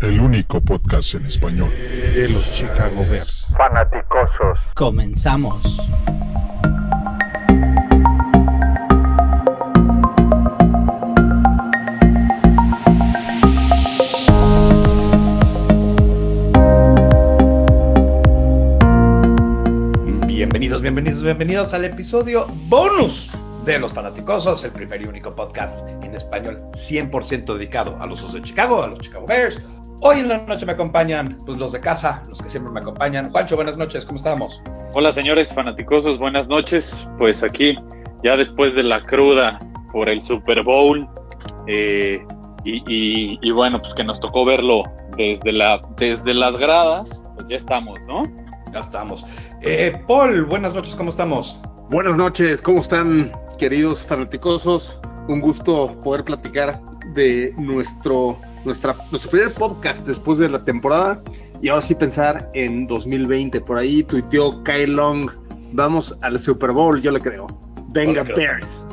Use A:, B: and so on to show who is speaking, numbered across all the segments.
A: el único podcast en español
B: de los Chicago Bears.
C: Fanaticosos.
D: Comenzamos.
E: Bienvenidos, bienvenidos, bienvenidos al episodio bonus de Los Fanaticosos, el primer y único podcast en español 100% dedicado a los Osos de Chicago, a los Chicago Bears. Hoy en la noche me acompañan pues, los de casa, los que siempre me acompañan. Juancho, buenas noches, ¿cómo estamos?
F: Hola señores fanaticosos, buenas noches. Pues aquí, ya después de la cruda por el Super Bowl, eh, y, y- y bueno, pues que nos tocó verlo desde, la, desde las gradas, pues ya estamos, ¿no?
E: Ya estamos. Eh, Paul, buenas noches, ¿cómo estamos?
B: Buenas noches, ¿cómo están, queridos fanaticosos? Un gusto poder platicar de nuestro, nuestra, nuestro primer podcast después de la temporada y ahora sí pensar en 2020. Por ahí tuiteó Kyle Long, vamos al Super Bowl, yo le creo. Venga, Bears.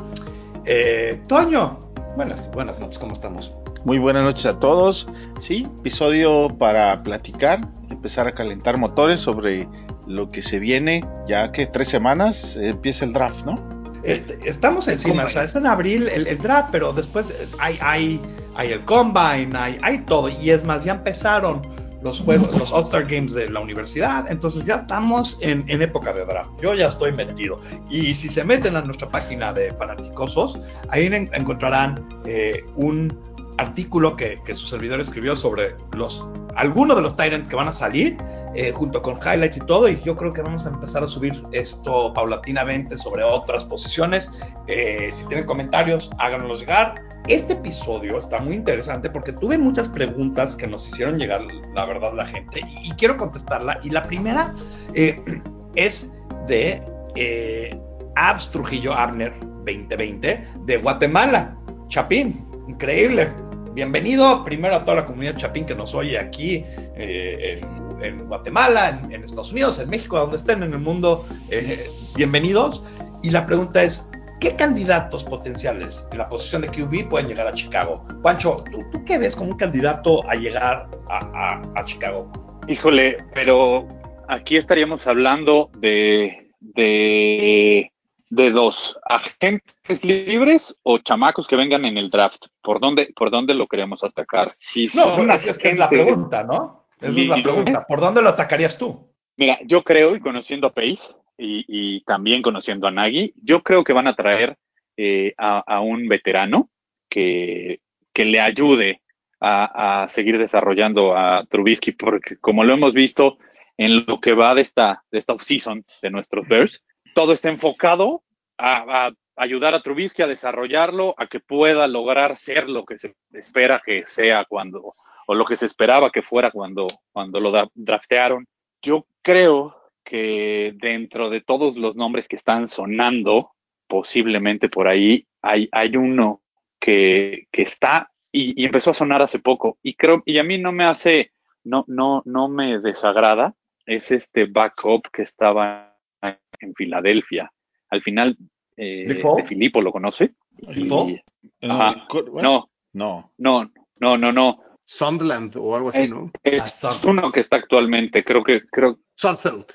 E: Eh, Toño, buenas, buenas noches, ¿cómo estamos?
G: Muy buenas noches a todos. Sí, episodio para platicar, empezar a calentar motores sobre lo que se viene, ya que tres semanas eh, empieza el draft, ¿no?
E: Eh, estamos encima, o sea, es en abril el, el draft, pero después eh, hay, hay, hay el combine, hay, todo, y es más, ya empezaron los juegos, los All-Star Games de la universidad, entonces ya estamos en, época de draft. Yo ya estoy metido. Y si se meten a nuestra página de Fanaticosos, ahí en- encontrarán eh, un artículo que, su servidor escribió sobre los algunos de los Titans que van a salir, eh, junto con highlights y todo, y yo creo que vamos a empezar a subir esto paulatinamente sobre otras posiciones. Eh, si tienen comentarios, háganoslos llegar. Este episodio está muy interesante porque tuve muchas preguntas que nos hicieron llegar, la verdad, la gente, y, quiero contestarla. Y la primera eh, es de eh, Abs Trujillo Abner 2020 de Guatemala. Chapín, increíble. Bienvenido primero a toda la comunidad Chapín que nos oye aquí eh, en, en Guatemala, en, en Estados Unidos, en México, donde estén en el mundo. eh, bienvenidos. Y la pregunta es, ¿qué candidatos potenciales en la posición de QB pueden llegar a Chicago? Juancho, ¿tú, tú qué ves como un candidato a llegar a, a- a Chicago?
F: Híjole, pero aquí estaríamos hablando de, de, de dos, agentes libres o chamacos que vengan en el draft. ¿Por dónde, por dónde lo queremos atacar? Si
E: No,
F: son
E: pues, es, que es la pregunta, ¿no? Esa es la pregunta. ¿Por dónde lo atacarías tú?
F: Mira, yo creo, y conociendo a Pace, y, y también conociendo a Nagy, yo creo que van a traer eh, a, a un veterano que, que le ayude a, a seguir desarrollando a Trubisky, porque como lo hemos visto en lo que va de esta, de esta offseason de nuestros Bears, todo está enfocado a, a ayudar a Trubisky a desarrollarlo, a que pueda lograr ser lo que se espera que sea cuando, o lo que se esperaba que fuera cuando, cuando lo da- draftearon. Yo creo que dentro de todos los nombres que están sonando, posiblemente por ahí, hay, hay uno que, que está y, y empezó a sonar hace poco. Y creo, y a mí no me hace, no, no, no me desagrada, es este backup que estaba en Filadelfia. Al final, eh, de Filipo lo conoce.
E: ¿Nick
F: Y-? Ajá.
G: Eh,
F: no,
G: no.
F: no, no, no, no.
B: Sunderland o algo así, ¿no?
F: Es
E: Ah,
F: uno que está actualmente, creo que, creo,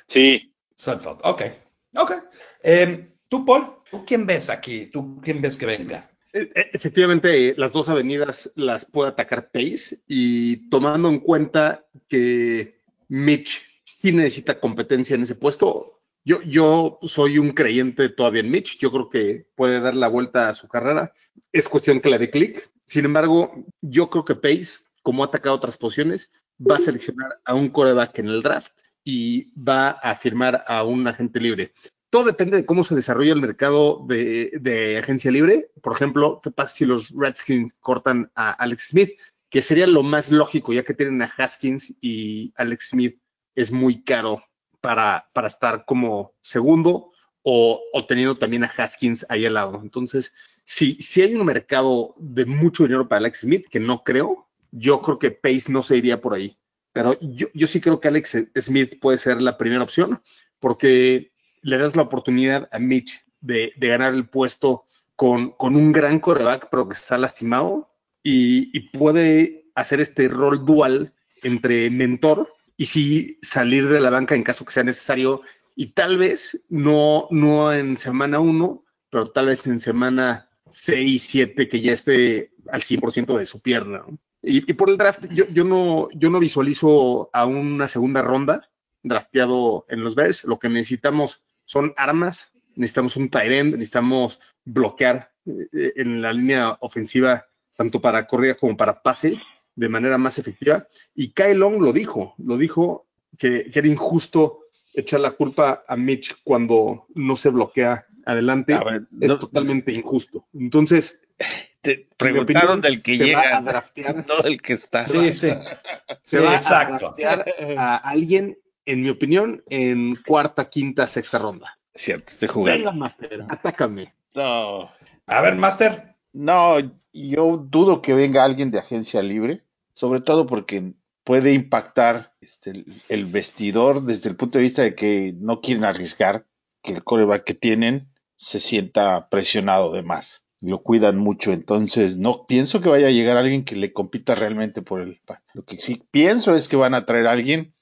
F: sí,
E: Seinfeld. Ok. Ok. Em, tú, Paul, ¿tú quién ves aquí? ¿Tú quién ves que venga?
B: E- e- Efectivamente, eh, las dos avenidas las puede atacar Pace y tomando en cuenta que Mitch sí necesita competencia en ese puesto, yo, yo soy un creyente todavía en Mitch, yo creo que puede dar la vuelta a su carrera, es cuestión que le dé clic. Sin embargo, yo creo que Pace, como ha atacado otras posiciones, va a seleccionar a un coreback en el draft y va a firmar a un agente libre todo depende de cómo se desarrolla el mercado de, de agencia libre. Por ejemplo, ¿qué pasa si los Redskins cortan a Alex Smith? Que sería lo más lógico, ya que tienen a Haskins y Alex Smith es muy caro para, para estar como segundo o, o teniendo también a Haskins ahí al lado. Entonces, si, si hay un mercado de mucho dinero para Alex Smith, que no creo, yo creo que Pace no se iría por ahí. Pero yo, yo sí creo que Alex Smith puede ser la primera opción, porque le das la oportunidad a Mitch de, de ganar el puesto con, con, un gran coreback, pero que está lastimado, y, y, puede hacer este rol dual entre mentor y sí salir de la banca en caso que sea necesario y tal vez no, no en semana 1, pero tal vez en semana 6, 7 que ya esté al 100% de su pierna. ¿no? Y, y, por el draft, yo, yo, no, yo no visualizo a una segunda ronda drafteado en los Bears. Lo que necesitamos son armas, necesitamos un tight end, necesitamos bloquear eh, en la línea ofensiva tanto para corrida como para pase de manera más efectiva. Y Kyle Long lo dijo, lo dijo que, que era injusto echar la culpa a Mitch cuando no se bloquea adelante.
G: ver,
B: es
G: no-
B: totalmente injusto. Entonces,
G: Te
B: opinión,
G: preguntaron del que llega,
B: a draftear.
G: no del que está.
E: Sí, sí.
B: se
E: Sí,
B: va
E: exacto.
B: a draftear a alguien, en mi opinión, en cuarta, quinta, sexta ronda.
G: Cierto, estoy jugando.
B: Venga, Master, atácame.
G: No,
E: A ver, Master.
G: no, yo dudo que venga alguien de agencia libre, sobre todo porque puede impactar este, el, el vestidor desde el punto de vista de que no quieren arriesgar que el coreback que tienen se sienta presionado de más. Lo cuidan mucho, entonces no pienso que vaya a llegar alguien que le compita realmente por el. Lo que sí pienso es que van a traer a alguien,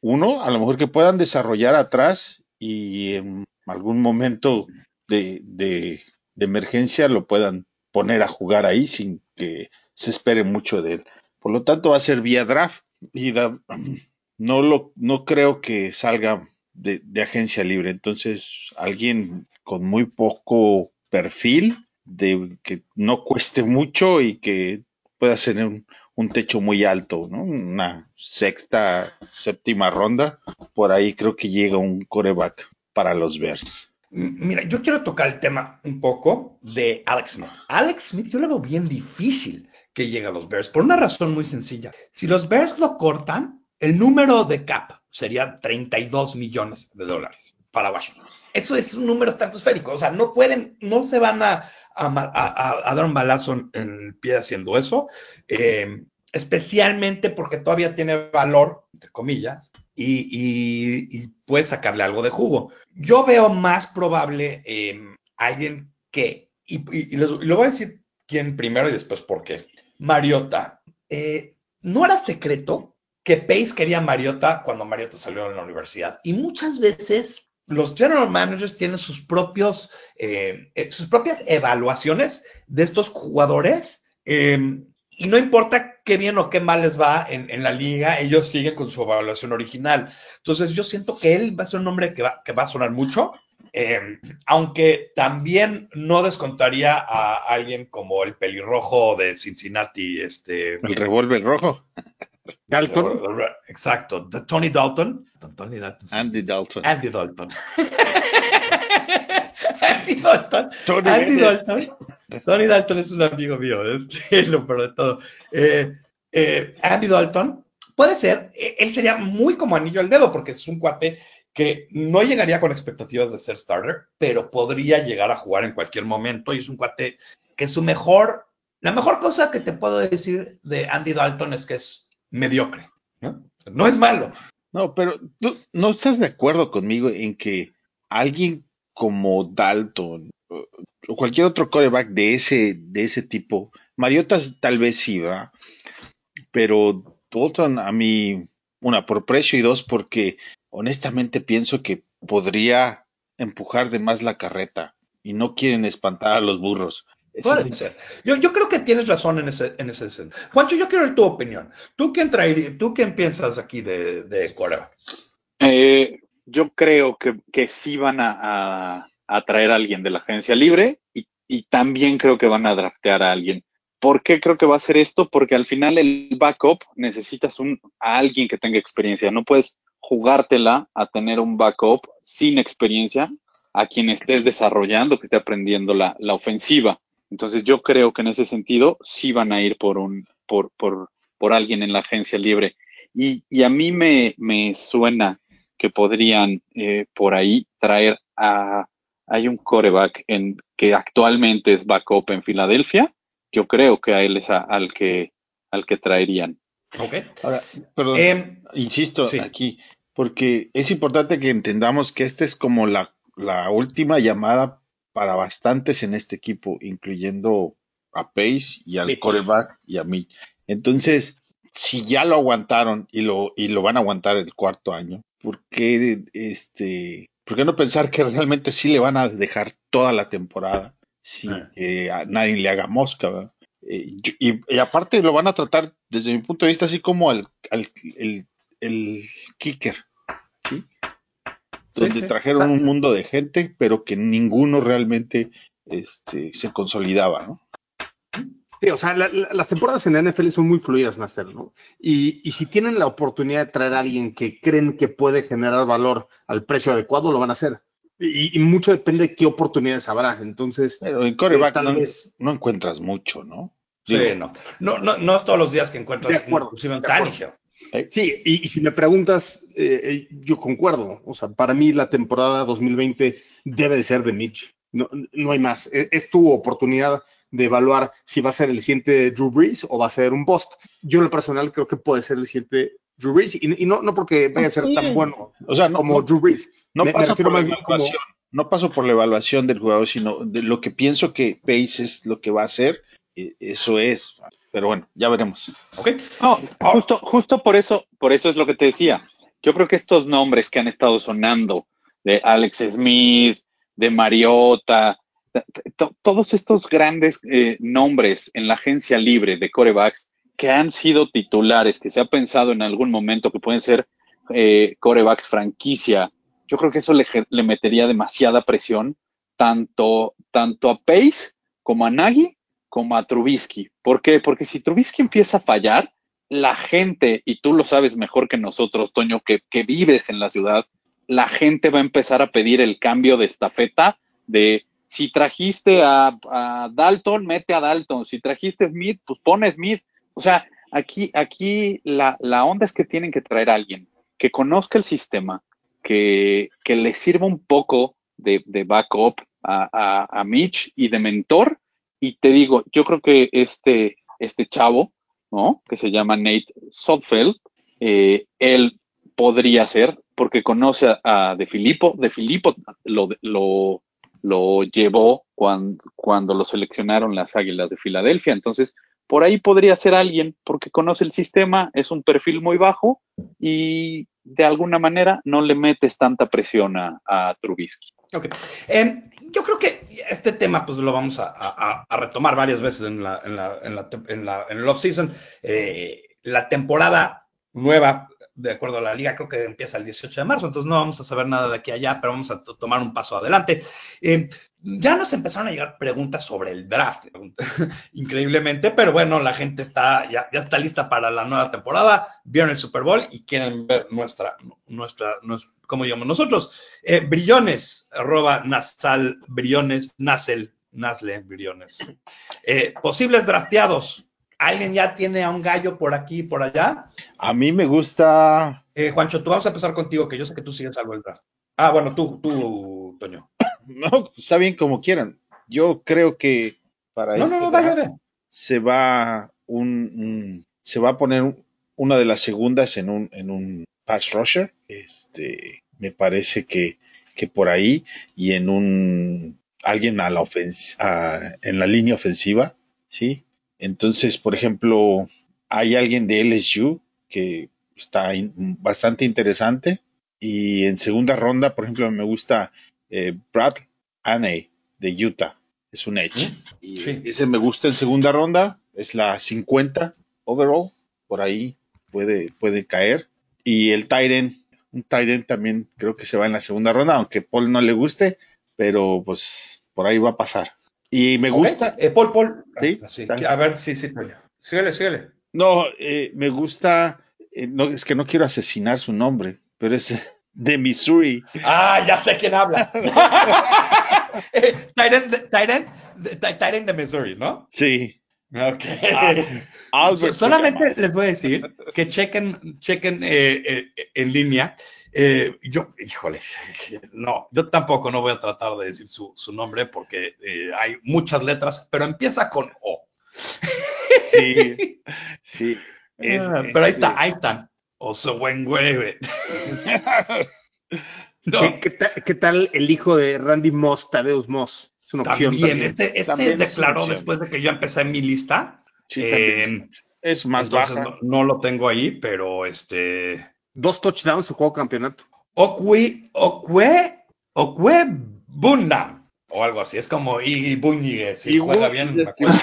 G: uno, a lo mejor que puedan desarrollar atrás y en algún momento de, de, emergencia lo puedan poner a jugar ahí sin que se espere mucho de él. Por lo tanto, va a ser vía draft y no lo no creo que salga de, de agencia libre. Entonces, alguien con muy poco perfil, de que no cueste mucho y que pueda tener un, techo muy alto, ¿no? Una sexta, séptima ronda, por ahí creo que llega un coreback para los Bears.
E: Mira, yo quiero tocar el tema un poco de Alex Smith. Alex Smith yo lo veo bien difícil que llegue a los Bears por una razón muy sencilla. Si los Bears lo cortan, el número de cap sería 32 millones de dólares para Washington. Eso es un número estratosférico. O sea, no pueden, no se van a, a dar un balazo en, el pie haciendo eso. Eh, especialmente porque todavía tiene valor, entre comillas, y, y, y puedes sacarle algo de jugo. Yo veo más probable eh, alguien que, y, y lo voy a decir quién primero y después por qué. Mariota. Eh, no era secreto que Pace quería a Mariota cuando Mariota salió de la universidad. Y muchas veces los general managers tienen sus propios, eh, eh, sus propias evaluaciones de estos jugadores. eh, y no importa qué bien o qué mal les va en, en la liga, ellos siguen con su evaluación original. Entonces yo siento que él va a ser un hombre que va, que va a sonar mucho, eh, aunque también no descontaría a alguien como el pelirrojo de Cincinnati, este...
G: El revólver rojo.
B: Dalton,
E: Exacto, de Tony Dalton. Tony Dalton.
G: Andy Dalton.
E: Andy Dalton. Andy Dalton.
G: Tony
E: Andy. Dalton. Tony Dalton es un amigo mío, es lo peor de todo. Eh, eh, Andy Dalton, puede ser, eh, él sería muy como anillo al dedo, porque es un cuate que no llegaría con expectativas de ser starter, pero podría llegar a jugar en cualquier momento y es un cuate que su mejor, la mejor cosa que te puedo decir de Andy Dalton es que es mediocre, ¿no? Es malo.
G: No, pero ¿tú no estás de acuerdo conmigo en que alguien como Dalton o o cualquier otro coreback de ese, de ese tipo, Mariota tal vez sí, ¿verdad? Pero Dalton a mí, una, por precio y dos, porque honestamente pienso que podría empujar de más la carreta y no quieren espantar a los burros.
E: Puede ser. Yo, yo creo que tienes razón en ese, en ese sentido. Juancho, yo quiero tu opinión. ¿Tú quién traería, tú quién piensas aquí de, de Corea?
F: Eh, yo creo que, que sí van a, a, a traer a alguien de la agencia libre y, y también creo que van a draftear a alguien. ¿Por qué creo que va a ser esto? Porque al final el backup necesitas un, a alguien que tenga experiencia. No puedes jugártela a tener un backup sin experiencia a quien estés desarrollando, que esté aprendiendo la, la ofensiva. Entonces yo creo que en ese sentido sí van a ir por un, por, por, por alguien en la agencia libre. Y, y a mí me, me suena que podrían eh, por ahí traer a, hay un coreback en, que actualmente es backup en Filadelfia. Yo creo que a él es a- al que, al que traerían.
E: Ok.
G: Ahora, perdón,
E: Em,
G: insisto
E: sí.
G: aquí, porque es importante que entendamos que esta es como la, la última llamada para bastantes en este equipo, incluyendo a Pace y al coreback y a mí. Entonces, si ya lo aguantaron y lo, y lo van a aguantar el cuarto año, ¿por qué, este, ¿por qué no pensar que realmente sí le van a dejar toda la temporada sin
E: Ah.
G: que a nadie le haga mosca? ¿verdad? Eh, y, y aparte lo van a tratar, desde mi punto de vista, así como al, al- el, el kicker, ¿sí? Donde
E: sí.
G: trajeron un mundo de gente, pero que ninguno realmente este, se consolidaba, ¿no?
B: Sí, o sea, la- la- las temporadas en la NFL son muy fluidas, Master, ¿no? Y, y si tienen la oportunidad de traer a alguien que creen que puede generar valor al precio adecuado, lo van a hacer. Y, y mucho depende de qué oportunidades habrá. Entonces,
G: Pero en coreback
B: tal
G: no,
B: vez-
G: no encuentras mucho, ¿no?
E: Sí,
G: Digo,
E: no. No, no, no es todos los días que encuentras
B: De acuerdo,
E: inclusive. Tannehill.
B: Sí, y, y si me preguntas, eh, eh, yo concuerdo. O sea, para mí la temporada 2020 debe de ser de Mitch. No, no hay más. Es, es tu oportunidad de evaluar si va a ser el siguiente Drew Brees o va a ser un bust. Yo en lo personal creo que puede ser el siguiente Drew Brees y, y no, no porque vaya a ser tan bueno
G: O sea, no,
B: como
G: no,
B: Drew Brees.
G: no
B: me- me
G: paso
B: refiero
G: por la
B: como-
G: evaluación, no paso por la evaluación del jugador, sino de lo que pienso que Pace es lo que va a hacer, eh, eso es. Pero bueno, ya veremos.
E: ¿Ok?
F: No,
E: Ah.
F: justo, justo por eso, por eso es lo que te decía. Yo creo que estos nombres que han estado sonando de Alex Smith, de Mariota, todos estos grandes eh, nombres en la agencia libre de corebacks que han sido titulares, que se ha pensado en algún momento que pueden ser eh, corebacks franquicia, yo creo que eso le metería demasiada presión tanto, tanto a Pace como a Nagy como a Trubisky. ¿Por qué? Porque si Trubisky empieza a fallar, la gente, y tú lo sabes mejor que nosotros, Toño, que, vives en la ciudad, la gente va a empezar a pedir el cambio de estafeta de si trajiste a, Dalton, mete a Dalton. Si trajiste a Smith, pues pone a Smith. O sea, aquí, aquí la, onda es que tienen que traer a alguien que conozca el sistema, que, le sirva un poco de, backup a Mitch y de mentor. Y te digo, yo creo que este, este chavo, ¿no? Que se llama Nate Sotfeld, eh, él podría ser, porque conoce a, De Filippo, De Filippo lo, lo, lo llevó cuando, cuando lo seleccionaron las Águilas de Filadelfia, entonces por ahí podría ser alguien, porque conoce el sistema, es un perfil muy bajo y de alguna manera no le metes tanta presión a Trubisky.
E: Ok. Eh, yo creo que este tema pues lo vamos a, retomar varias veces en la, en la, en la, en el off-season. Eh, la temporada nueva, de acuerdo a la liga, creo que empieza el 18 de marzo, entonces no vamos a saber nada de aquí a allá, pero vamos a to- tomar un paso adelante. Eh, ya nos empezaron a llegar preguntas sobre el draft, increíblemente, pero bueno, la gente está ya, ya está lista para la nueva temporada, vieron el Super Bowl y quieren ver nuestra, nuestra, nuestra ¿cómo llamamos nosotros? Eh, brillones, arroba nasal, brillones, nasel, nasle, brillones. Eh, posibles drafteados. ¿Alguien ya tiene a un gallo por aquí y por allá?
G: A mí me gusta,
E: Eh, Juancho, tú vamos a empezar contigo, que yo sé que tú sigues algo el draft. Ah, bueno, tú, tú, Toño.
G: no, está bien como quieran. Yo creo que para
E: No,
G: este
E: no, no,
G: draft
E: dale.
G: se va un, un- se va a poner una de las segundas en un, en un pass rusher. Este, me parece que, que por ahí y en un alguien a la a- en la línea ofensiva, ¿sí? Entonces, por ejemplo, hay alguien de LSU que está in- bastante interesante y en segunda ronda, por ejemplo, me gusta eh, Brad Aney de Utah, es un edge. Y
E: Sí.
G: ese me gusta en segunda ronda, es la 50 overall, por ahí puede, puede caer. Y el Tyren, un Tyren también creo que se va en la segunda ronda, aunque Paul no le guste, pero pues por ahí va a pasar. Y me gusta,
E: Ok, eh, Paul, Paul.
G: Sí,
E: Ah, sí. A ver, sí, sí. Síguele, síguele.
G: no, eh, me gusta, eh, no, es que no quiero asesinar su nombre, pero es de Missouri.
E: Ah, ya sé quién habla. Eh, Tyrant de Missouri, ¿no?
G: Sí.
E: Ok.
G: Se
E: solamente les voy a decir que chequen, chequen eh, eh, en línea. Eh, yo, híjole, no, yo tampoco no voy a tratar de decir su, su nombre porque eh, hay muchas letras, pero empieza con O.
G: Sí, sí. Es-
E: Ah, pero ahí
G: es,
E: está, ahí están. Oso buen güey. No,
B: ¿Qué, qué ta- qué tal el hijo de Randy Moss, Tadeus Moss? Es una opción
E: también,
B: también.
E: este, este
G: También
E: declaró después de que yo empecé mi lista.
G: Sí,
E: Eh.
G: Es más
E: Entonces
G: baja.
E: no, no lo tengo ahí, pero este.
B: Dos touchdowns en juego campeonato.
E: Okwe, Okwe, Okwe Bundam. O algo así. Es como y Buñigue. Si
B: Y
E: juega bien, me acuerdo.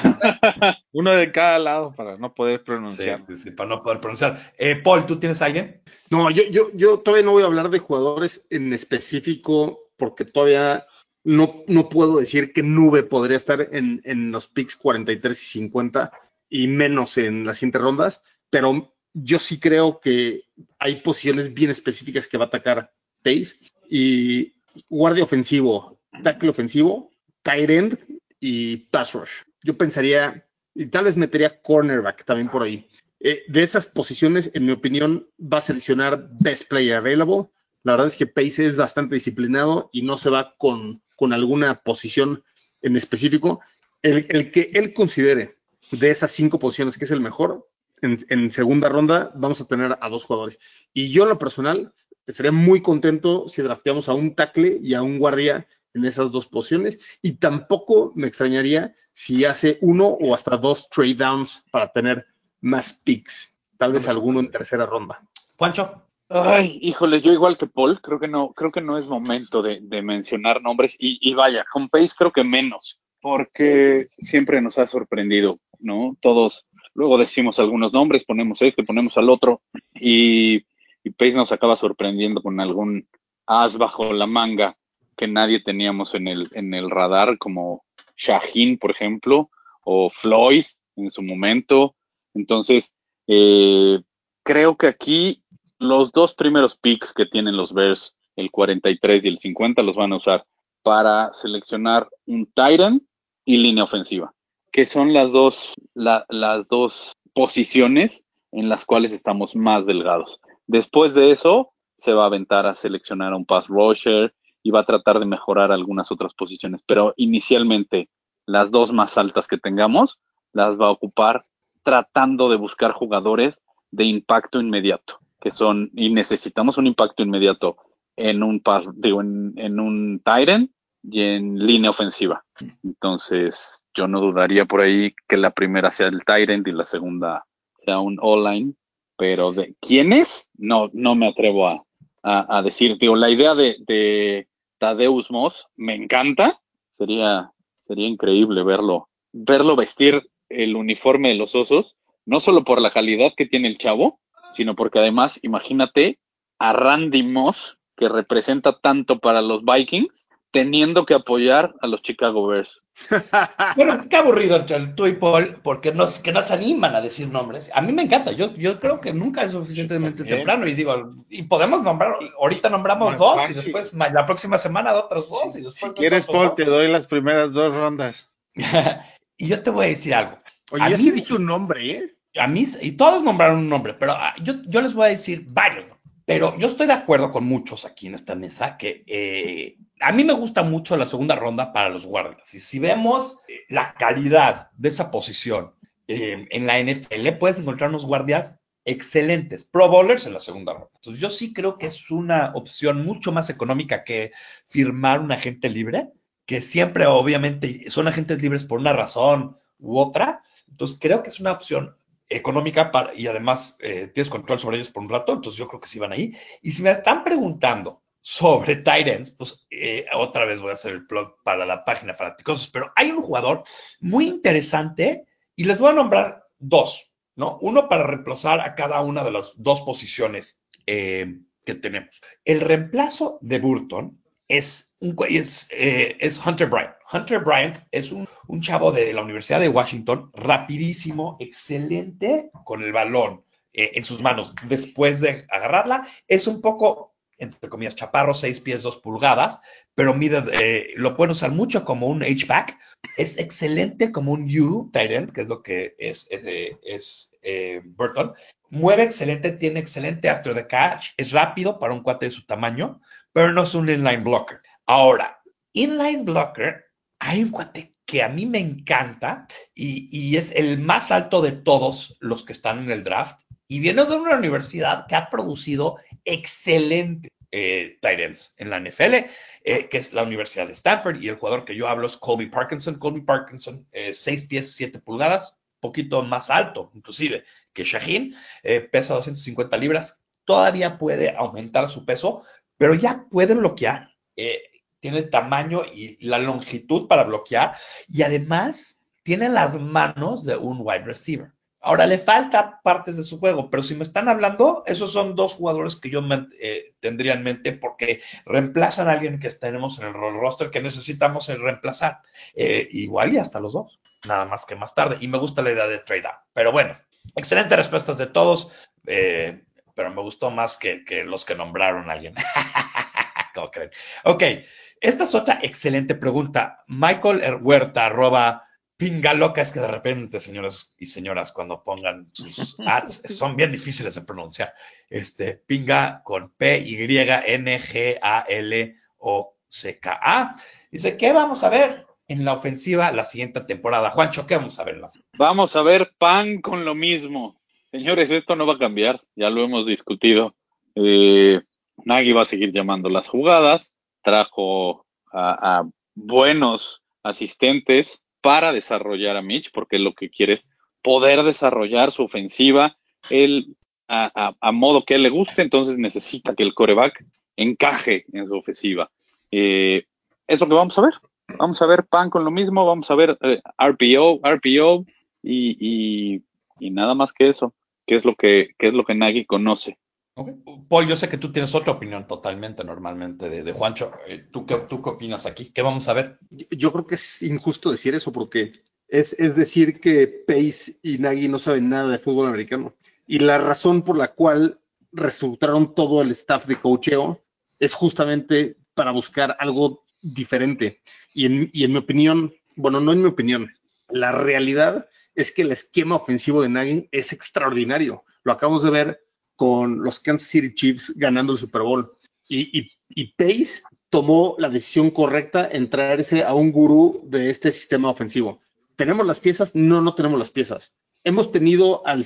G: Uno de cada lado para no poder
E: Sí,
G: pronunciar.
E: sí, sí, para no poder pronunciar. Eh, Paul, ¿tú tienes a alguien?
B: No, yo, yo, yo todavía no voy a hablar de jugadores en específico porque todavía no, no puedo decir que Nube podría estar en, en los picks 43 y 50 y menos en las siguientes rondas, pero yo sí creo que hay posiciones bien específicas que va a atacar Pace y guardia ofensivo, tackle ofensivo, tight end y pass rush. Yo pensaría, y tal vez metería cornerback también por ahí. Eh, de esas posiciones, en mi opinión, va a seleccionar Best Player Available. La verdad es que Pace es bastante disciplinado y no se va con, con alguna posición en específico. El, el que él considere de esas cinco posiciones que es el mejor, en, en segunda ronda vamos a tener a dos jugadores. Y yo, en lo personal, estaría muy contento si drafteamos a un tackle y a un guardia en esas dos posiciones. Y tampoco me extrañaría si hace uno o hasta dos trade downs para tener más picks. Tal vez alguno en tercera ronda.
E: Juancho.
F: Ay, híjole, yo igual que Paul, creo que no, creo que no es momento de, mencionar nombres y, y vaya, con Pace creo que menos, porque siempre nos ha sorprendido, ¿no? Todos, luego decimos algunos nombres, ponemos este, ponemos al otro y, y Pace nos acaba sorprendiendo con algún as bajo la manga que nadie teníamos en el, en el radar, como Shaheen, por ejemplo, o Floyd en su momento. Entonces, eh, creo que aquí los dos primeros picks que tienen los Bears, el 43 y el 50, los van a usar para seleccionar un Tyrant y línea ofensiva, que son las dos, la- las dos posiciones en las cuales estamos más delgados. Después de eso, se va a aventar a seleccionar a un pass rusher y va a tratar de mejorar algunas otras posiciones, pero inicialmente las dos más altas que tengamos las va a ocupar tratando de buscar jugadores de impacto inmediato, que son, y necesitamos un impacto inmediato en un pass, digo, en, en un Tyrant y en línea ofensiva. Entonces, yo no dudaría por ahí que la primera sea el Tyrant y la segunda sea un online, pero de quiénes, no, no me atrevo a, a, a decir. Digo, la idea de, de Tadeus Moss me encanta, sería, sería increíble verlo, verlo vestir el uniforme de los osos, no solo por la calidad que tiene el chavo, sino porque además, imagínate a Randy Moss, que representa tanto para los Vikings, teniendo que apoyar a los Chicago Bears.
E: Bueno, qué aburrido entre tú y Paul, porque nos, que nos animan a decir nombres. A mí me encanta, yo, yo creo que nunca es suficientemente
G: también.
E: temprano y digo, y podemos nombrar, ahorita nombramos
G: Más
E: dos y después la próxima semana otros dos y
G: Si,
E: después
G: si
E: otros
G: quieres,
E: dos.
G: Paul, te doy las primeras dos rondas.
E: y yo te voy a decir algo.
B: Oye,
E: A mí-
B: sí dije un nombre, ¿eh?
E: A mí, y todos nombraron un nombre, pero ah, yo, yo les voy a decir varios. Pero yo estoy de acuerdo con muchos aquí en esta mesa que eh, a mí me gusta mucho la segunda ronda para los guardias. Y si vemos eh, la calidad de esa posición eh, en la NFL, puedes encontrar unos guardias excelentes, pro bowlers en la segunda ronda. Entonces yo sí creo que es una opción mucho más económica que firmar un agente libre, que siempre obviamente son agentes libres por una razón u otra. Entonces creo que es una opción económica y además eh, tienes control sobre ellos por un rato, entonces yo creo que sí van ahí. Y si me están preguntando sobre Titans, pues eh, otra vez voy a hacer el blog para la página Fanaticosos, pero hay un jugador muy interesante y les voy a nombrar dos, ¿no? Uno para reemplazar a cada una de las dos posiciones eh, que tenemos. El reemplazo de Burton es, un, es, eh, es Hunter Bryant. Hunter Bryant es un, un chavo de la Universidad de Washington, rapidísimo, excelente con el balón eh, en sus manos. Después de agarrarla, es un poco, entre comillas, chaparro, 6 pies, 2 pulgadas, pero mide, eh, lo pueden usar mucho como un H-back. Es excelente como un U, end, que es lo que es, es, eh, eh, Burton. Mueve excelente, tiene excelente after the catch, es rápido para un cuate de su tamaño, pero no es un inline blocker. Ahora, inline blocker, hay un cuate que a mí me encanta y, y es el más alto de todos los que están en el draft y viene de una universidad que ha producido excelente eh, tight ends en la NFL, eh, que es la Universidad de Stanford, y el jugador que yo hablo es Colby Parkinson. Colby Parkinson, 6 pies, 7 pulgadas, poquito más alto, inclusive, que Shaheen, eh, pesa 250 libras, todavía puede aumentar su peso, pero ya puede bloquear. Eh, tiene el tamaño y la longitud para bloquear y además tiene las manos de un wide receiver. Ahora le falta partes de su juego, pero si me están hablando, esos son dos jugadores que yo eh, tendría en mente porque reemplazan a alguien que tenemos en el roster que necesitamos reemplazar. Eh, igual y hasta los dos, nada más que más tarde. Y me gusta la idea de trade up. Pero bueno, excelentes respuestas de todos, eh, pero me gustó más que, que, los que nombraron a alguien. ¿Cómo creen? Ok, esta es otra excelente pregunta. Michael Huerta, arroba pinga loca es que de repente, señores y señoras, cuando pongan sus ads, son bien difíciles de pronunciar. Este, pinga con P, Y, N, G, A, L, O, C, K, A. Dice, ¿qué vamos a ver en la ofensiva la siguiente temporada? Juancho, ¿qué vamos a ver en la
F: Vamos a ver pan con lo mismo. Señores, esto no va a cambiar, ya lo hemos discutido. Eh, Nagy va a seguir llamando las jugadas, trajo a, a buenos asistentes, para desarrollar a Mitch, porque lo que quiere es poder desarrollar su ofensiva él, a, modo que él le guste, entonces necesita que el coreback encaje en su ofensiva. Eh, es lo que vamos a ver. Vamos a ver pan con lo mismo, vamos a ver eh, RPO, RPO y, y, nada más que eso, que es lo que, que es lo que Nagy conoce.
E: Paul, yo sé que tú tienes otra opinión totalmente normalmente de, Juancho. Eh, ¿Tú qué, ¿Tú qué opinas aquí? ¿Qué vamos a ver?
B: Yo creo que es injusto decir eso porque es, es decir que Pace y Nagy no saben nada de fútbol americano. Y la razón por la cual reestructuraron todo el staff de cocheo es justamente para buscar algo diferente. Y en, y en mi opinión, bueno, no en mi opinión, la realidad es que el esquema ofensivo de Nagy es extraordinario. Lo acabamos de ver con los Kansas City Chiefs ganando el Super Bowl. Y, Pace tomó la decisión correcta en traerse a un gurú de este sistema ofensivo. ¿Tenemos las piezas? No, no tenemos las piezas. Hemos tenido al,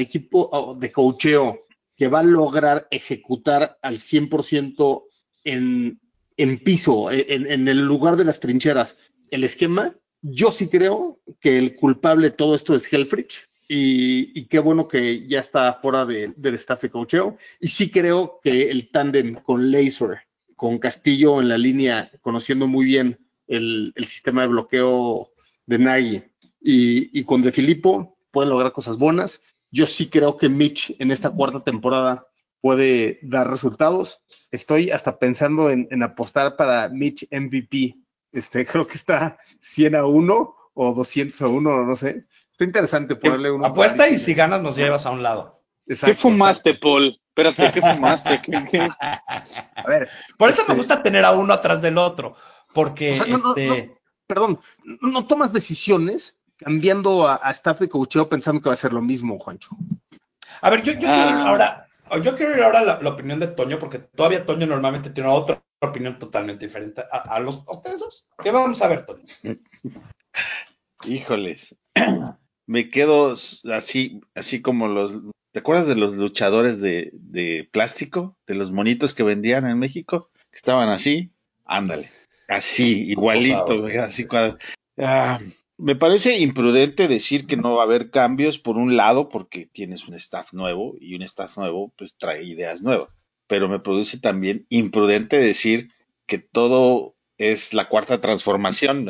B: equipo oh, de cocheo que va a lograr ejecutar al 100% en, en piso, en, en el lugar de las trincheras, el esquema. Yo sí creo que el culpable de todo esto es Helfrich y, qué bueno que ya está fuera del staff de coacheo. Y sí creo que el tándem con Laser, con Castillo en la línea, conociendo muy bien el, sistema de bloqueo de Nagy y, con De Filippo, pueden lograr cosas buenas. Yo sí creo que Mitch en esta cuarta temporada puede dar resultados. Estoy hasta pensando en, en apostar para Mitch MVP. Este, creo que está 100 a 1 o 200 a 1, no sé Está interesante ponerle una.
E: Apuesta y si ganas nos llevas a un lado.
F: ¿Qué fumaste, Paul? Espérate, ¿qué fumaste?
E: A ver. Por eso me este gusta tener a uno atrás del otro. Porque este.
B: perdón, no tomas decisiones cambiando a, staff de coacheo pensando que va a ser lo mismo, Juancho.
E: A ver, yo, quiero ir ah. ahora, yo quiero ir ahora la, la, opinión de Toño, porque todavía Toño normalmente tiene otra opinión totalmente diferente a, los ustedes. ¿Qué vamos a ver, Toño?
G: Híjoles me quedo así, así como los, ¿te acuerdas de los luchadores de, de plástico? De los monitos que vendían en México, que estaban así, ándale, así, igualito, así. Ah, me parece imprudente decir que no va a haber cambios por un lado porque tienes un staff nuevo y un staff nuevo pues trae ideas nuevas, pero me produce también imprudente decir que todo es la cuarta transformación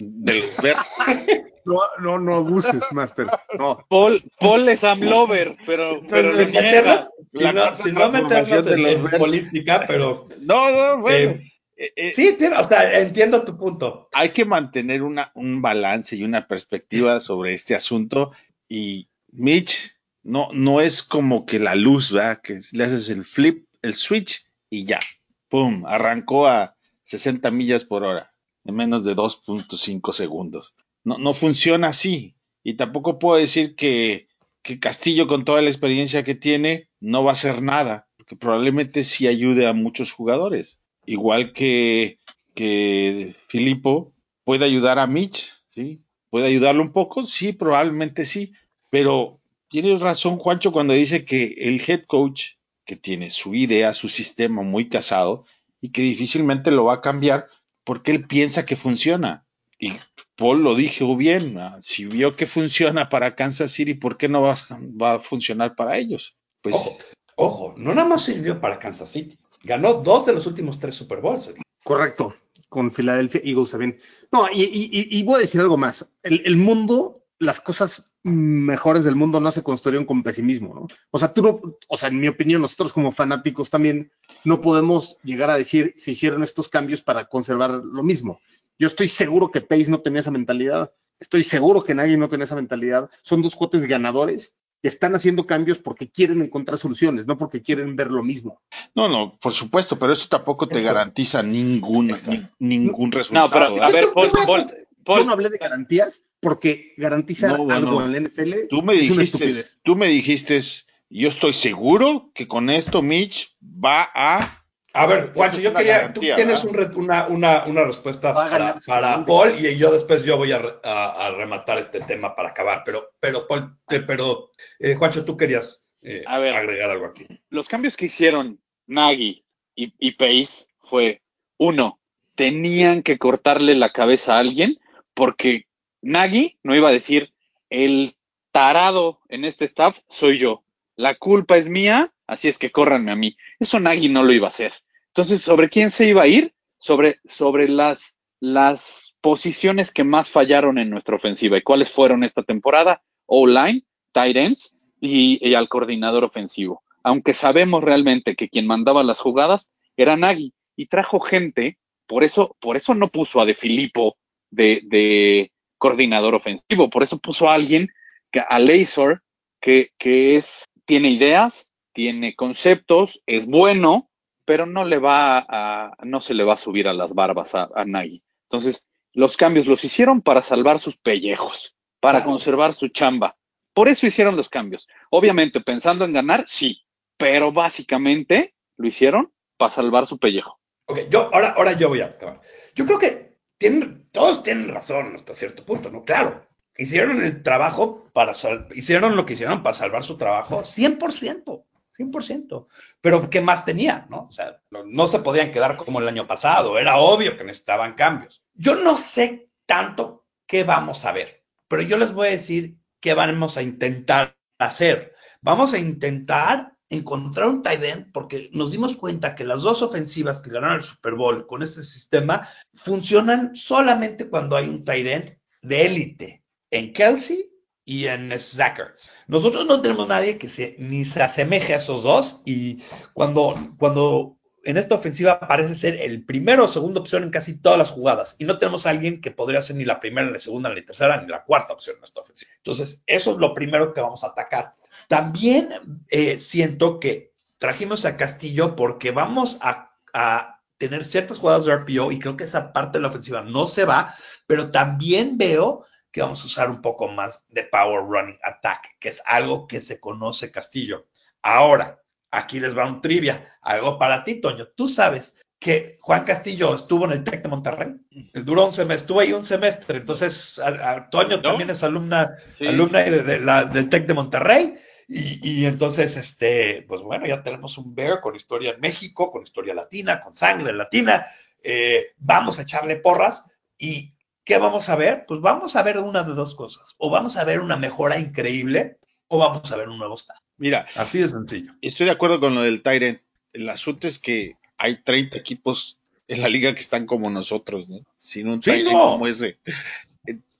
G: de los versos.
B: No, no, no abuses, Master. No.
F: Paul, Paul es Amlover, pero, pero
E: si, si no, meternos en, en política, pero.
G: No, no, bueno.
E: Eh, eh, eh, sí, tiene, o sea, entiendo tu punto.
G: Hay que mantener una, un balance y una perspectiva sobre este asunto. Y Mitch no, no es como que la luz, ¿verdad? Que le haces el flip, el switch y ya. ¡Pum! Arrancó a 60 millas por hora en menos de 2.5 segundos no, no funciona así. Y tampoco puedo decir que, que Castillo, con toda la experiencia que tiene, no va a hacer nada, porque probablemente sí ayude a muchos jugadores. Igual que, que Filippo puede ayudar a Mitch, ¿sí? ¿Puede ayudarlo un poco? Sí, probablemente sí. Pero tiene razón Juancho cuando dice que el head coach, que tiene su idea, su sistema muy casado, y que difícilmente lo va a cambiar porque él piensa que funciona. Y Paul lo dijo bien, ah, si vio que funciona para Kansas City, ¿por qué no va, va a funcionar para ellos? Pues
E: Ojo, ojo, no nada más sirvió para Kansas City. Ganó dos de los últimos tres Super Bowls.
B: Correcto, con Philadelphia Eagles también. No, y, y- y- y voy a decir algo más. El, el mundo, las cosas mejores del mundo no se construyeron con pesimismo, ¿no? O sea, tú no, o sea, en mi opinión, nosotros como fanáticos también no podemos llegar a decir se hicieron estos cambios para conservar lo mismo. Yo estoy seguro que Pace no tenía esa mentalidad. Estoy seguro que nadie no tenía esa mentalidad. Son dos cuates ganadores que están haciendo cambios porque quieren encontrar soluciones, no porque quieren ver lo mismo.
G: no, no, por supuesto, pero eso tampoco te
E: Eso.
G: garantiza ningún, ni- ningún resultado.
F: No, pero a
G: ¿eh?
F: ver, Paul, Paul,
B: Yo
F: Paul,
B: no hablé de garantías porque garantiza
G: No, bueno,
B: algo en la NFL.
G: Tú me
B: es
G: dijiste, tú me dijiste, yo estoy seguro que con esto Mitch va a
E: A ver, Juancho, yo quería,
G: garantía,
E: tú tienes un re- una, una, una respuesta para. Paul y yo después yo voy a, re- a- a rematar este tema para acabar. Pero, pero Paul, eh, pero eh, Juancho, tú querías eh,
F: A ver.
E: agregar algo aquí.
F: los cambios que hicieron Nagy y, y Pace fue, uno, tenían que cortarle la cabeza a alguien porque Nagy no iba a decir, el tarado en este staff soy yo, la culpa es mía, así es que córranme a mí. Eso Nagy no lo iba a hacer. Entonces, ¿sobre quién se iba a ir? Sobre, sobre las, las posiciones que más fallaron en nuestra ofensiva. ¿Y cuáles fueron esta temporada? O-line, tight ends y, y al coordinador ofensivo. Aunque sabemos realmente que quien mandaba las jugadas era Nagy y trajo gente, por eso, por eso no puso a De Filippo de, de coordinador ofensivo, por eso puso a alguien, que, a Lazor, que, que es, tiene ideas, tiene conceptos, es bueno, pero no le va a, no se le va a subir a las barbas a, a Nagy. Entonces, los cambios los hicieron para salvar sus pellejos, para
E: Claro.
F: conservar su chamba. Por eso hicieron los cambios. Obviamente, pensando en ganar, sí, pero básicamente lo hicieron para salvar su pellejo.
E: Ok, yo, ahora, ahora yo voy a acabar. Yo creo que tienen, todos tienen razón hasta cierto punto, ¿no? Claro, hicieron el trabajo para, hicieron lo que hicieron para salvar su trabajo 100%, 100%. Pero ¿qué más tenía, no? O sea, no se podían quedar como el año pasado, era obvio que necesitaban cambios. Yo no sé tanto qué vamos a ver, pero yo les voy a decir qué vamos a intentar hacer. Vamos a intentar encontrar un tight end porque nos dimos cuenta que las dos ofensivas que ganaron el Super Bowl con este sistema funcionan solamente cuando hay un tight end de élite en Kelsey y en Zachers. Nosotros no tenemos nadie que se, ni se asemeje a esos dos y cuando, cuando en esta ofensiva parece ser el primero o segunda opción en casi todas las jugadas y no tenemos a alguien que podría ser ni la primera, ni la segunda, ni la tercera, ni la cuarta opción en esta ofensiva. Entonces, eso es lo primero que vamos a atacar. También eh, siento que trajimos a Castillo porque vamos a, a, tener ciertas jugadas de RPO y creo que esa parte de la ofensiva no se va, pero también veo que vamos a usar un poco más de power running attack, que es algo que se conoce Castillo. Ahora, aquí les va un trivia, algo para ti, Toño. Tú sabes que Juan Castillo estuvo en el TEC de Monterrey. Duró un semestre, estuvo ahí un semestre. Entonces, a, a Toño ¿No? también es alumna, sí. alumna de, de la, del TEC de Monterrey. Y, y, entonces, este, pues bueno, ya tenemos un Bear con historia en México, con historia latina, con sangre latina. Eh, vamos a echarle porras. ¿Y qué vamos a ver? Pues vamos a ver una de dos cosas. O vamos a ver una mejora increíble, o vamos a ver un nuevo estado.
G: Mira,
E: así de sencillo.
G: Estoy de acuerdo con lo del Tyrant. El asunto es que hay 30 equipos en la liga que están como nosotros, ¿no? Sin un
E: sí,
G: Tyrant
E: no.
G: como ese.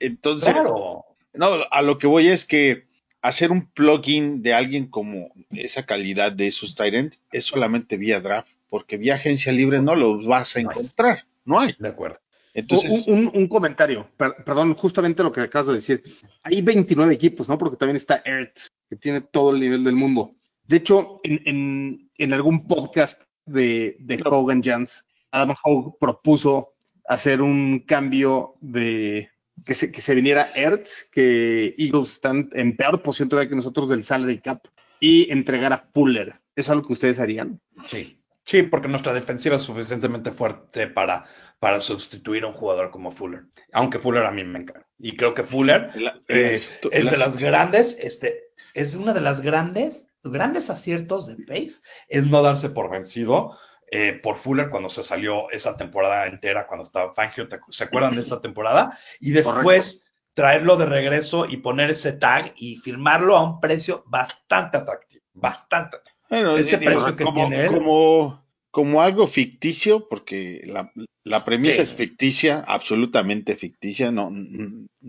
G: Entonces,
E: claro.
G: no, a lo que voy es que hacer un plugin de alguien como esa calidad de esos Tyrant es solamente vía draft, porque vía agencia libre no los vas a encontrar, no hay.
E: De acuerdo.
G: Entonces,
B: un, un- un comentario, per- perdón, justamente lo que acabas de decir. Hay 29 equipos, ¿no? Porque también está Earth, que tiene todo el nivel del mundo. De hecho, en, en- en algún podcast de, de Hogan Jans, Adam Hogue propuso hacer un cambio de que se, que se viniera Earth, que Eagles están en peor posición todavía que nosotros del salary cap, y entregar a Fuller. ¿Es algo que ustedes harían?
E: Sí. Sí, porque nuestra defensiva es suficientemente fuerte para, para sustituir a un jugador como Fuller. Aunque Fuller a mí me encanta. Y creo que Fuller eh, es de las grandes, este, es una de las grandes, grandes aciertos de Pace, es no darse por vencido eh, por Fuller cuando se salió esa temporada entera, cuando estaba Fangio, ¿te- ¿se acuerdan de esa temporada? Y después traerlo de regreso y poner ese tag y firmarlo a un precio bastante atractivo, bastante atractivo.
G: Bueno,
E: Ese precio que
G: como,
E: tiene él.
G: como, como algo ficticio, porque la, la premisa
E: Sí.
G: es ficticia, absolutamente ficticia, no,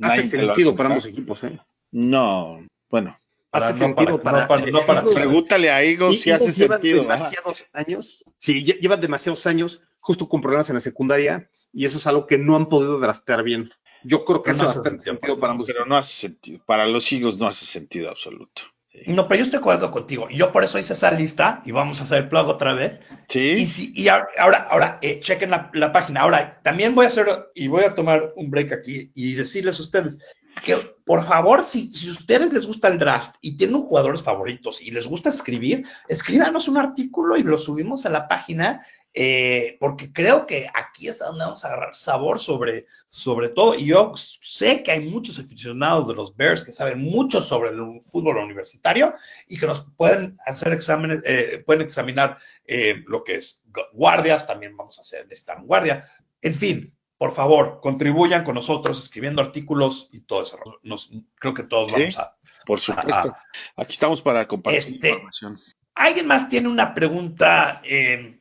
B: Hace sentido para ambos equipos, ¿eh?
G: No, bueno,
E: Para-
B: Hace
E: no
B: sentido
E: para-
B: para,
E: no para- no para
B: Eagles-
E: ti.
G: pregúntale a Eagles si hace
B: llevan
G: sentido. ajá.
B: demasiados años, sí, lle- llevan demasiados años justo con problemas en la secundaria y eso es algo que no han podido draftear bien. Yo creo que
E: no hace
B: bastante
E: sentido
B: sentido para ambos.
G: Pero no hace sentido. Para los Eagles no hace sentido absoluto.
E: No, pero yo estoy de acuerdo contigo. Yo por eso hice esa lista y vamos a hacer el plug otra vez.
G: Sí.
E: Y, si, y ahora, ahora, eh, chequen la, la página. Ahora, también voy a hacer, y voy a tomar un break aquí y decirles a ustedes que, por favor, si, si ustedes les gusta el draft y tienen jugadores favoritos y les gusta escribir, escríbanos un artículo y lo subimos a la página, eh, porque creo que aquí es donde vamos a agarrar sabor sobre, sobre todo. Y yo sé que hay muchos aficionados de los Bears que saben mucho sobre el fútbol universitario y que nos pueden hacer exámenes, eh, pueden examinar eh, lo que es gu- guardias, también vamos a hacer esta guardia. En fin, por favor, contribuyan con nosotros escribiendo artículos y todo eso. Nos, creo que todos
G: Sí.
E: vamos a.
G: Por supuesto. Aquí estamos para compartir
E: Este-
G: información.
E: ¿Alguien más tiene una pregunta eh,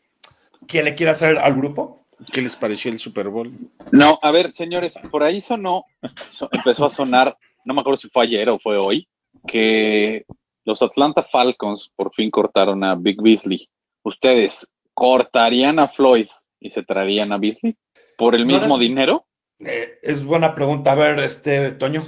E: que le quiera hacer al grupo?
G: ¿Qué les pareció el Super Bowl?
F: No, a ver, señores, por ahí sonó, so- empezó a sonar, no me acuerdo si fue ayer o fue hoy, que los Atlanta Falcons por fin cortaron a Big Beasley. ¿Ustedes cortarían a Floyd y se traerían a Beasley por el
E: No
F: mismo dinero?
E: Eh, es buena pregunta. A ver, este, Toño.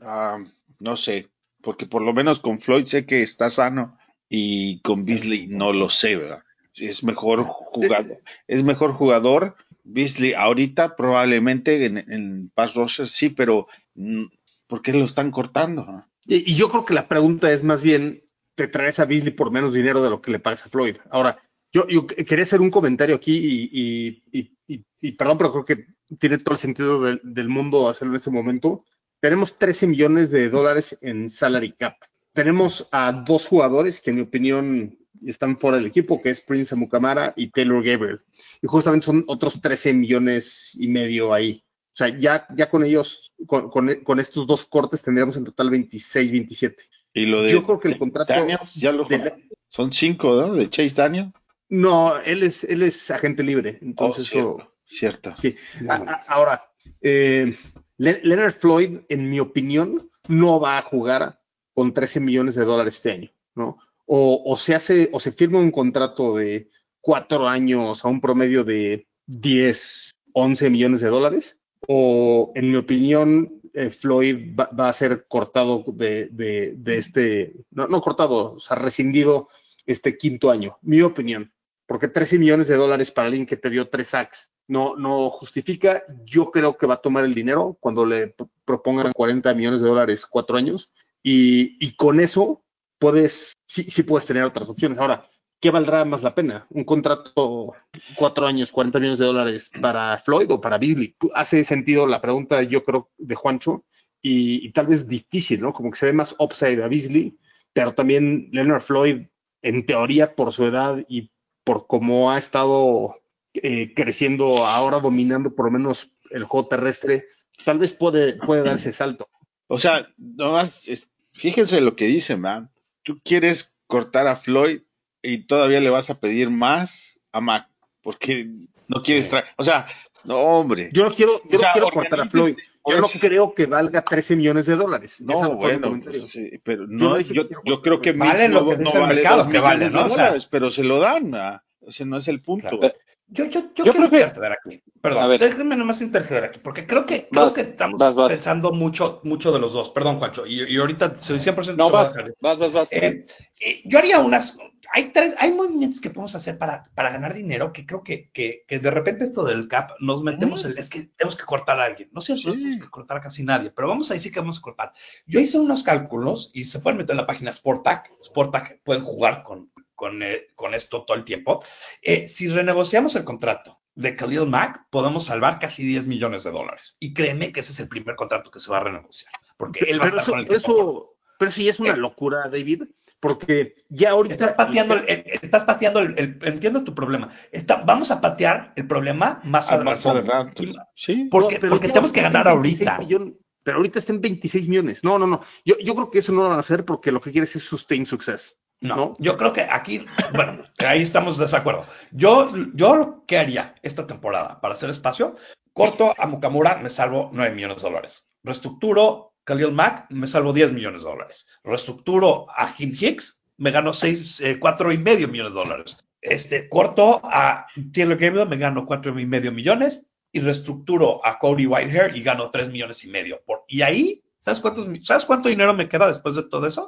G: Ah, no sé, porque por lo menos con Floyd sé que está sano y con Beasley no lo sé, ¿verdad? Es mejor jugador, es mejor jugador. Beasley ahorita probablemente en, en pass rusher sí, pero mm, ¿por qué lo están cortando? ah?
B: Y, y yo creo que la pregunta es más bien, ¿te traes a Beasley por menos dinero de lo que le pagas a Floyd? Ahora, yo, yo quería hacer un comentario aquí y, y- y- y- y perdón, pero creo que tiene todo el sentido del, del mundo hacerlo en este momento. Tenemos 13 millones de dólares en salary cap. Tenemos a dos jugadores que en mi opinión están fuera del equipo, que es Prince Amukamara y Taylor Gabriel. Y justamente son otros 13 millones y medio ahí. O sea, ya, ya con ellos, con, con- con estos dos cortes tendríamos en total 26, 27.
G: Y lo de
B: Yo creo que el contrato
G: Daniels, ya lo
B: de-
G: son cinco, ¿no? De Chase Daniel.
B: No, él es, él es agente libre.
G: Oh,
B: Entonces, eso-
G: cierto, cierto.
B: sí. A- a- ahora, eh, Le- Leonard Floyd, en mi opinión, no va a jugar con 13 millones de dólares este año, ¿no? O, se hace, o se firma un contrato de cuatro años a un promedio de 10, 11 millones de dólares, o en mi opinión, eh, Floyd va, a ser cortado de, de- este, no, no cortado, o sea, rescindido este quinto año, mi opinión, porque 13 millones de dólares para alguien que te dio tres sacks no, no justifica. Yo creo que va a tomar el dinero cuando le propongan 40 millones de dólares cuatro años y, y con eso puedes, sí, sí puedes tener otras opciones. Ahora, ¿qué valdrá más la pena? ¿Un contrato cuatro años, 40 millones de dólares para Floyd o para Beasley? Hace sentido la pregunta, yo creo, de Juancho y, tal vez difícil, ¿no? Como que se ve más upside a Beasley, pero también Leonard Floyd, en teoría, por su edad y por cómo ha estado eh, creciendo, ahora dominando por lo menos el juego terrestre, tal vez puede, puede dar ese salto.
G: O sea, nomás, es- fíjense lo que dice, man. Tú quieres cortar a Floyd y todavía le vas a pedir más a Mac, porque no quieres traer. O sea, no, hombre.
B: Yo no quiero, yo
G: O sea,
B: no quiero cortar a Floyd. Yo no creo que valga 13 millones de dólares.
G: No, bueno, pues, sí, pero
B: no
G: yo, creo que
E: Vale lo
G: no,
E: que
G: no vale
E: mercado, que vale, ¿no? O sea-
G: pero se lo dan. ah. Ese no es el punto.
E: Claro. Yo, yo, yo,
F: Yo
E: quiero
F: creo que-
E: interceder aquí. Perdón, déjenme nomás interceder aquí, porque creo que, creo que estamos
F: vas, vas.
E: pensando mucho, mucho de los dos. Perdón, Juancho, y, y ahorita soy 100%
F: No, vas, vas, vas, vas.
E: Eh, eh, yo haría unas, hay tres, hay movimientos que podemos hacer para, para ganar dinero que creo que, que, que de repente esto del cap nos metemos en, es que tenemos que cortar a alguien. No sé si
G: Sí.
E: tenemos que cortar a casi nadie, pero vamos a decir que vamos a cortar. Yo hice unos cálculos y se pueden meter en la página Sportac. Sportac pueden jugar con, con, eh, con esto todo el tiempo. Eh, si renegociamos el contrato de Khalil Mack, podemos salvar casi 10 millones de dólares. Y créeme que ese es el primer contrato que se va a renegociar. Porque él va a
B: Pero
E: estar
B: eso,
E: con el
B: eso, pero ya es una
E: Eh.
B: locura, David, porque ya ahorita
E: Estás pateando, el- estás pateando el, el- entiendo tu problema. Está, vamos a patear el problema más,
G: Ah, adelante. Sí.
E: Porque,
B: No, pero
E: porque tenemos que ganar
B: está en 26
E: ahorita.
B: millones, pero ahorita está en 26 millones. No, no, no. Yo, yo creo que eso no lo van a hacer porque lo que quieres es sustain success.
E: No, yo creo que aquí, bueno, ahí estamos de desacuerdo. Yo, yo lo que haría esta temporada para hacer espacio, corto a Mukamura, me salvo 9 millones de dólares. Reestructuro Khalil Mack, me salvo 10 millones de dólares. Reestructuro a Jim Hicks, me gano 6, eh, 4 y medio millones de dólares. Este, corto a Taylor Gabriel, me gano 4 y medio millones. Y reestructuro a Cody Whitehair y gano 3 millones y medio. Por, y ahí, ¿sabes, cuántos, ¿sabes cuánto dinero me queda después de todo eso?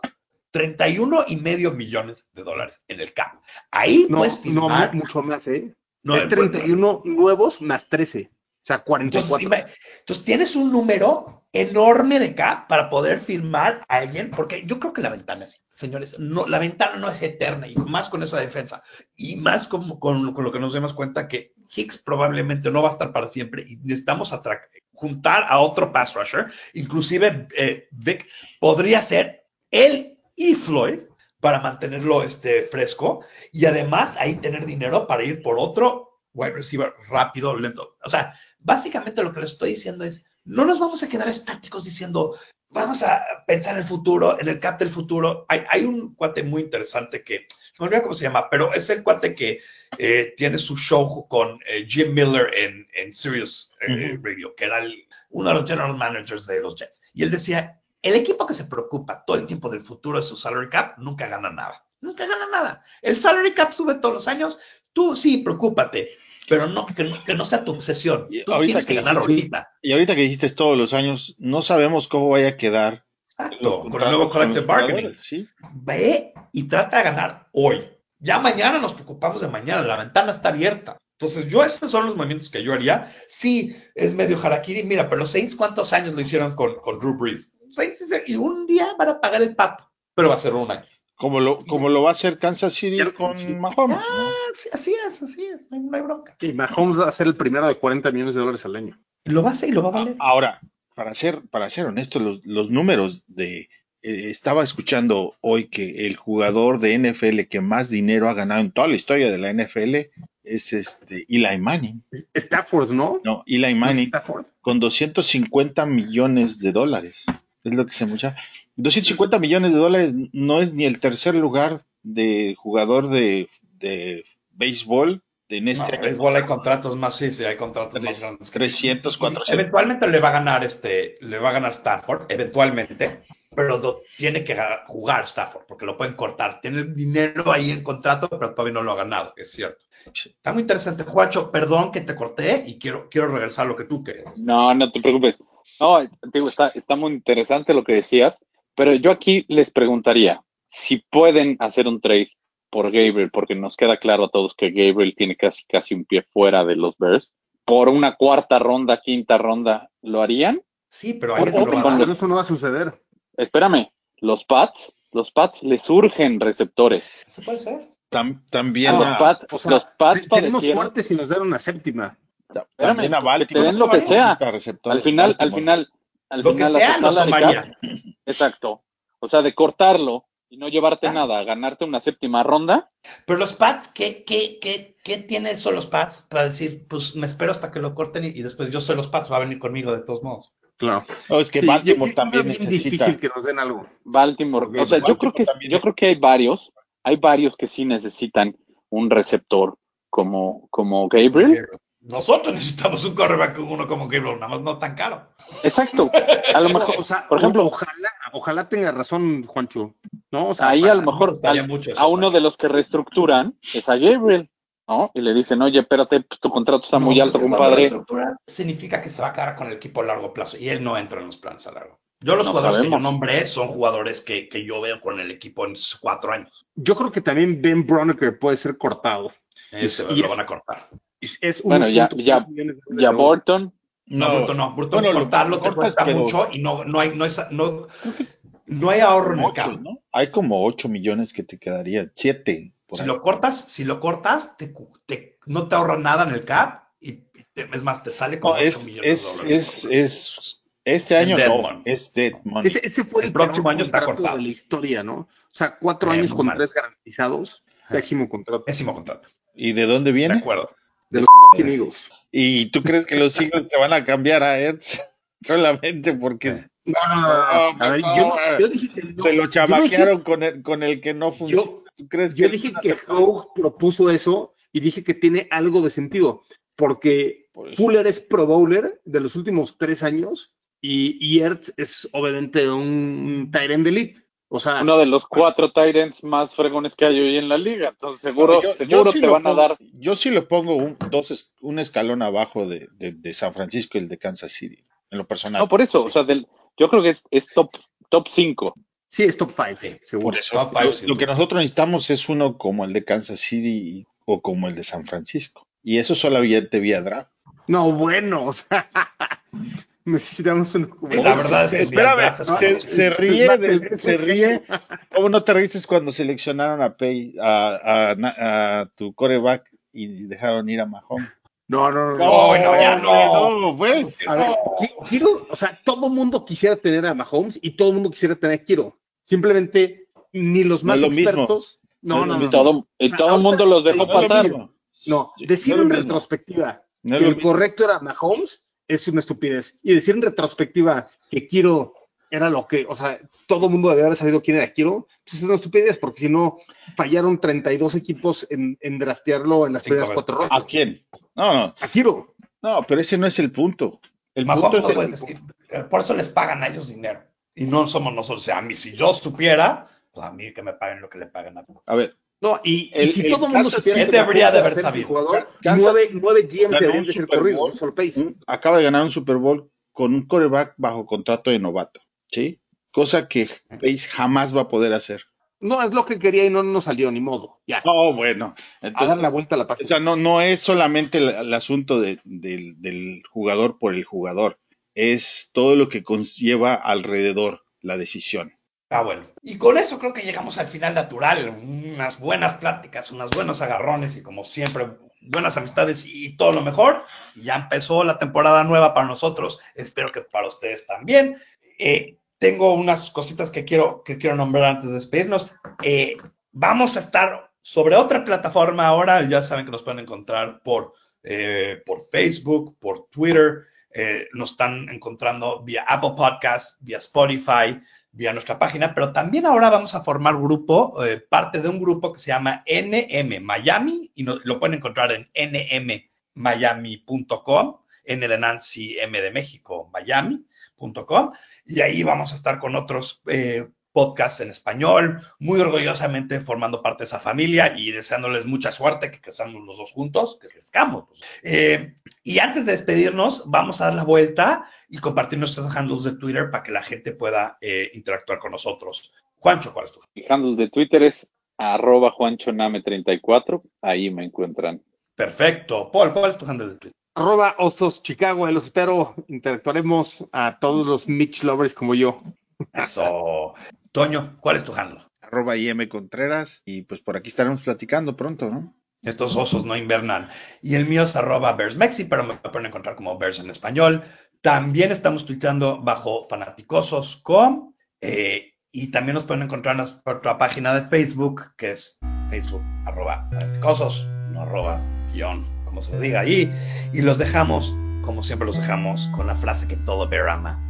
E: 31 y medio millones de dólares en el cap. Ahí
B: No,
E: puedes
B: no,
E: firmar.
B: mu- mucho más, ¿eh?
E: no,
B: es 31 nuevos más 13. O sea,
E: Entonces,
B: 44.
E: ima- entonces tienes un número enorme de cap para poder firmar a alguien, porque yo creo que la ventana es, señores, no, la ventana no es eterna y más con esa defensa y más con, con- con lo que nos demos cuenta que Hicks probablemente no va a estar para siempre y necesitamos juntar a otro pass rusher, inclusive eh, Vic podría ser él y Floyd para mantenerlo este, fresco y además ahí tener dinero para ir por otro wide receiver rápido, lento. O sea, básicamente lo que les estoy diciendo es, no nos vamos a quedar estáticos diciendo, vamos a pensar en el futuro, en el cap del futuro. Hay, hay un cuate muy interesante que, se me olvida cómo se llama, pero es el cuate que eh, tiene su show con eh, Jim Miller en, en Sirius eh, Radio, que era el- uno de los general managers de los Jets. Y él decía, el equipo que se preocupa todo el tiempo del futuro de su salary cap nunca gana nada. Nunca gana nada. El salary cap sube todos los años. Tú sí, preocúpate, pero no que, no, que no sea tu obsesión. Tú
G: ahorita
E: tienes que
G: que
E: ganar
G: dijiste-
E: ahorita.
G: Y ahorita que dijiste todos los años, no sabemos cómo vaya a quedar
E: Exacto, con el nuevo collective bargaining.
G: ¿sí?
E: Ve y trata de ganar hoy. Ya mañana nos preocupamos de mañana, la ventana está abierta. Entonces, yo esos son los movimientos que yo haría. Sí, es medio harakiri. Mira, pero los Saints, ¿cuántos años lo hicieron con, con Drew Brees? Y un día van a pagar el pato, pero va a ser un año.
G: Como lo, como lo va a hacer Kansas City
B: Ya-
G: con
B: sí.
G: Mahomes. ¿no?
E: Ah, sí, así es, así es, no hay, no hay bronca.
B: Y Mahomes va a ser el primero de 40 millones de dólares al año.
E: Lo va a hacer y lo va a valer.
G: Ahora, para ser, para ser honesto, los, los números de eh, estaba escuchando hoy que el jugador de NFL que más dinero ha ganado en toda la historia de la NFL es este Eli Manning.
B: Stafford, ¿no?
G: No, Eli
B: ¿No
G: Manning
B: Stafford?
G: con 250 millones de dólares. Es lo que se mucha. 250 millones de dólares no es ni el tercer lugar de jugador de, de béisbol de en
E: No,
G: este
E: en
G: año.
E: béisbol hay contratos más, sí, sí, hay contratos más grandes. que-
G: 300,
E: Y
G: 400.
E: Eventualmente le va a ganar este, le va a ganar Stafford, eventualmente, pero lo- tiene que ga- jugar Stafford, porque lo pueden cortar. Tiene dinero ahí en contrato, pero todavía no lo ha ganado, es cierto. Está muy interesante, Juancho, perdón que te corté y quiero, quiero regresar a lo que tú querías.
F: No, no te preocupes. No, digo, está, está muy interesante lo que decías, pero yo aquí les preguntaría si pueden hacer un trade por Gabriel, porque nos queda claro a todos que Gabriel tiene casi casi un pie fuera de los Bears. Por una cuarta ronda, quinta ronda, ¿lo harían?
E: Sí, pero lo dar.
B: Pero eso no va a suceder.
F: Espérame, los Pats, los Pats les surgen receptores.
E: ¿Se puede ser?
G: Tam- también,
F: los Pats,
B: O sea,
F: los Pats
B: te- tenemos
F: padecieron-
B: suerte si nos dan una séptima.
F: Espérame,
G: también a
F: que te den lo que sea. Al final, al final, al
E: Lo que
F: final,
E: sea, lo tomaría.
F: Exacto. O sea, de cortarlo y no llevarte
E: Ah.
F: nada, ganarte una séptima ronda,
E: Pero los Pats, ¿qué, qué, qué, qué tiene eso los Pats para decir, pues me espero hasta que lo corten y, y después yo soy los Pats, va a venir conmigo de todos modos?
B: Claro.
G: No, es que Baltimore también
B: bien
G: necesita.
B: difícil que nos den algo.
F: Baltimore.
G: Porque
F: O sea, yo creo que
G: también
F: yo
G: es-
F: creo que hay varios, hay varios que sí necesitan un receptor como, como Gabriel.
E: Nosotros necesitamos un cornerback con uno como Gabriel, nada más no tan caro.
F: Exacto. A lo mejor,
B: O sea,
F: por ejemplo,
B: ojalá, ojalá tenga razón, Juancho. ¿no? O sea,
F: ahí a lo mejor
E: gustaría
F: al-
E: mucho eso,
F: a uno de los que reestructuran es a Gabriel, ¿no? Y le dicen, oye, espérate, tu contrato está muy
E: No,
F: alto, compadre.
E: reestructura significa que se va a quedar con el equipo a largo plazo y él no entra en los planes a largo. Yo los
F: No
E: jugadores que yo nombré son jugadores que, que yo veo con el equipo en sus cuatro años.
B: Yo creo que también Ben Broniker puede ser cortado.
E: Ese
B: Y
E: lo van a cortar.
B: Es
F: Bueno, ya-
B: 1.5
F: ya-
B: millones de
F: Ya
B: dólares.
F: Borton,
E: No, Bruto no. Bruto
G: bueno, lo-
E: cortarlo
G: lo
E: te
G: cortas,
E: cuesta
G: pero-
E: mucho y no, no, hay, no, es- no, no hay ahorro en el campo.
G: ¿no? Hay como 8 millones que te quedarían, 7 por
E: Si
G: ahí.
E: lo cortas, si lo cortas, te, te- no te ahorra nada en el cap y, te- es más, te sale como
G: No,
E: 8
G: es,
E: millones de
G: es,
E: dólares.
G: es, es, este año
E: dead
G: no,
E: money.
G: es dead money.
B: Ese, ese fue
E: El
B: el,
E: próximo año está cortado.
B: de la historia, ¿no? O sea, cuatro
E: Eh,
B: años con
E: mal.
B: tres garantizados. Pésimo contrato.
E: Pésimo contrato.
G: ¿Y de dónde
E: De
G: viene?
E: acuerdo.
B: De los Eagles.
G: ¿Y tú crees que los Eagles te van a cambiar a Ertz solamente porque
B: No, no, no, no. A ver, yo, no- yo dije que no.
G: se lo chamaquearon con el, con el que no funciona?
B: Yo-
G: ¿Tú crees
B: Yo
G: él
B: dije que? Hogue propuso eso y dije que tiene algo de sentido, porque
G: Por.
B: Fuller es Pro Bowler de los últimos tres años y, y Ertz es obviamente un Tyrant Elite. O sea,
F: Uno de los cuatro Tyrants más fregones que hay hoy en la liga. Entonces, seguro,
G: Yo- yo
F: seguro
G: sí
F: te van a dar.
G: Yo sí lo pongo un, dos, es- un escalón abajo de, de- de San Francisco y el de Kansas City, en lo personal.
F: No, por eso,
G: Sí.
F: o sea, del, yo creo que es, es top, top 5.
B: sí es top five, seguro.
G: Por eso,
E: Top five,
G: lo, que nosotros necesitamos es uno como el de Kansas City y- o como el de San Francisco. Y eso solamente vía draft.
B: No, bueno, o sea, necesitamos un
E: La verdad es que
G: Espérame, se, ríe, de- se ríe. ¿Cómo no te reíste cuando seleccionaron a, Pay, a, a- a tu coreback y dejaron ir a Mahomes?
B: No, no, no.
E: No, no, ya no.
G: No, pues.
B: A ver, Ki- Kiro, o sea, todo el mundo quisiera tener a Mahomes y todo el mundo quisiera tener a Kiro. Simplemente ni los
G: No
B: más expertos.
G: No
B: No, no, no.
F: Todo, y
B: O sea,
F: todo el
B: ahorita-
F: mundo los dejó
B: no
F: pasar.
B: No, decir
G: no
B: en retrospectiva
G: No
B: que el
G: mismo.
B: correcto era Mahomes es una estupidez. Y decir en retrospectiva que Kiro era lo que, o sea, todo el mundo debe haber sabido quién era Kiro, pues es una estupidez, porque si no, fallaron 32 equipos en, en draftearlo en las primeras cuatro rondas.
G: ¿A quién? No, no,
B: A Kiro.
G: no, pero ese no es el punto. El
E: Mahomes
G: punto
E: no
G: es el-
E: decir. eh, Por eso les pagan a ellos dinero. Y no somos nosotros. O sea, a mí, si yo supiera, pues a mí que me paguen lo que le pagan a
G: A ver,
B: No, y, y
G: El-
B: si
G: el
B: todo el mundo supiera que
E: debería de haber sabido.
B: jugador, nueve, nueve GM
G: ganó
B: deberían de ser corridos, Pace.
G: acaba de ganar un Super Bowl con un coreback bajo contrato de novato, ¿sí? Cosa que Pace jamás va a poder hacer.
B: No, es lo que quería y no nos salió, ni modo. Ya,
G: No, bueno.
B: a dar
G: Entonces,
B: la vuelta a la
G: o
B: página.
G: sea, no, no es solamente el, el asunto de- del, del jugador por el jugador, es todo lo que conlleva alrededor la decisión.
E: Ah, bueno. Y con eso creo que llegamos al final natural. Unas buenas pláticas, unos buenos agarrones y como siempre, buenas amistades y todo lo mejor. Ya empezó la temporada nueva para nosotros. Espero que para ustedes también. Eh, tengo unas cositas que quiero, que quiero nombrar antes de despedirnos. Eh, vamos a estar sobre otra plataforma ahora. Ya saben que nos pueden encontrar por, eh, por Facebook, por Twitter. Nos están encontrando vía Apple Podcast, vía Spotify, vía nuestra página, pero también ahora vamos a formar grupo, eh, parte de un grupo que se llama NM Miami y lo pueden encontrar en nmmiami.com, N de Nancy, M de México, Miami.com, y ahí vamos a estar con otros eh, podcasts en español, muy orgullosamente formando parte de esa familia y deseándoles mucha suerte, que, seamos los dos juntos, que crezcamos. Eh, y antes de despedirnos, vamos a dar la vuelta y compartir nuestros handles de Twitter para que la gente pueda eh, interactuar con nosotros. Juancho, ¿cuál es tu?
F: Mi handle de Twitter es arroba juanchoname34. Ahí me encuentran.
E: Perfecto. Paul, ¿cuál es tu handle de Twitter?
B: Arroba Osos Chicago, los espero. Interactuaremos a todos los Mitch lovers como yo.
E: Eso. Toño, ¿cuál es tu handle?
G: Arroba IM Contreras y pues por aquí estaremos platicando pronto, ¿no?
E: Estos osos no invernan. Y el mío es arroba BearsMexi, pero me pueden encontrar como Bears en español. También estamos tuiteando bajo fanaticosos.com eh, y también nos pueden encontrar en nuestra página de Facebook, que es Facebook arroba fanaticosos, no arroba guion, como se diga ahí. Y los dejamos, como siempre los dejamos, con la frase que todo Bear ama.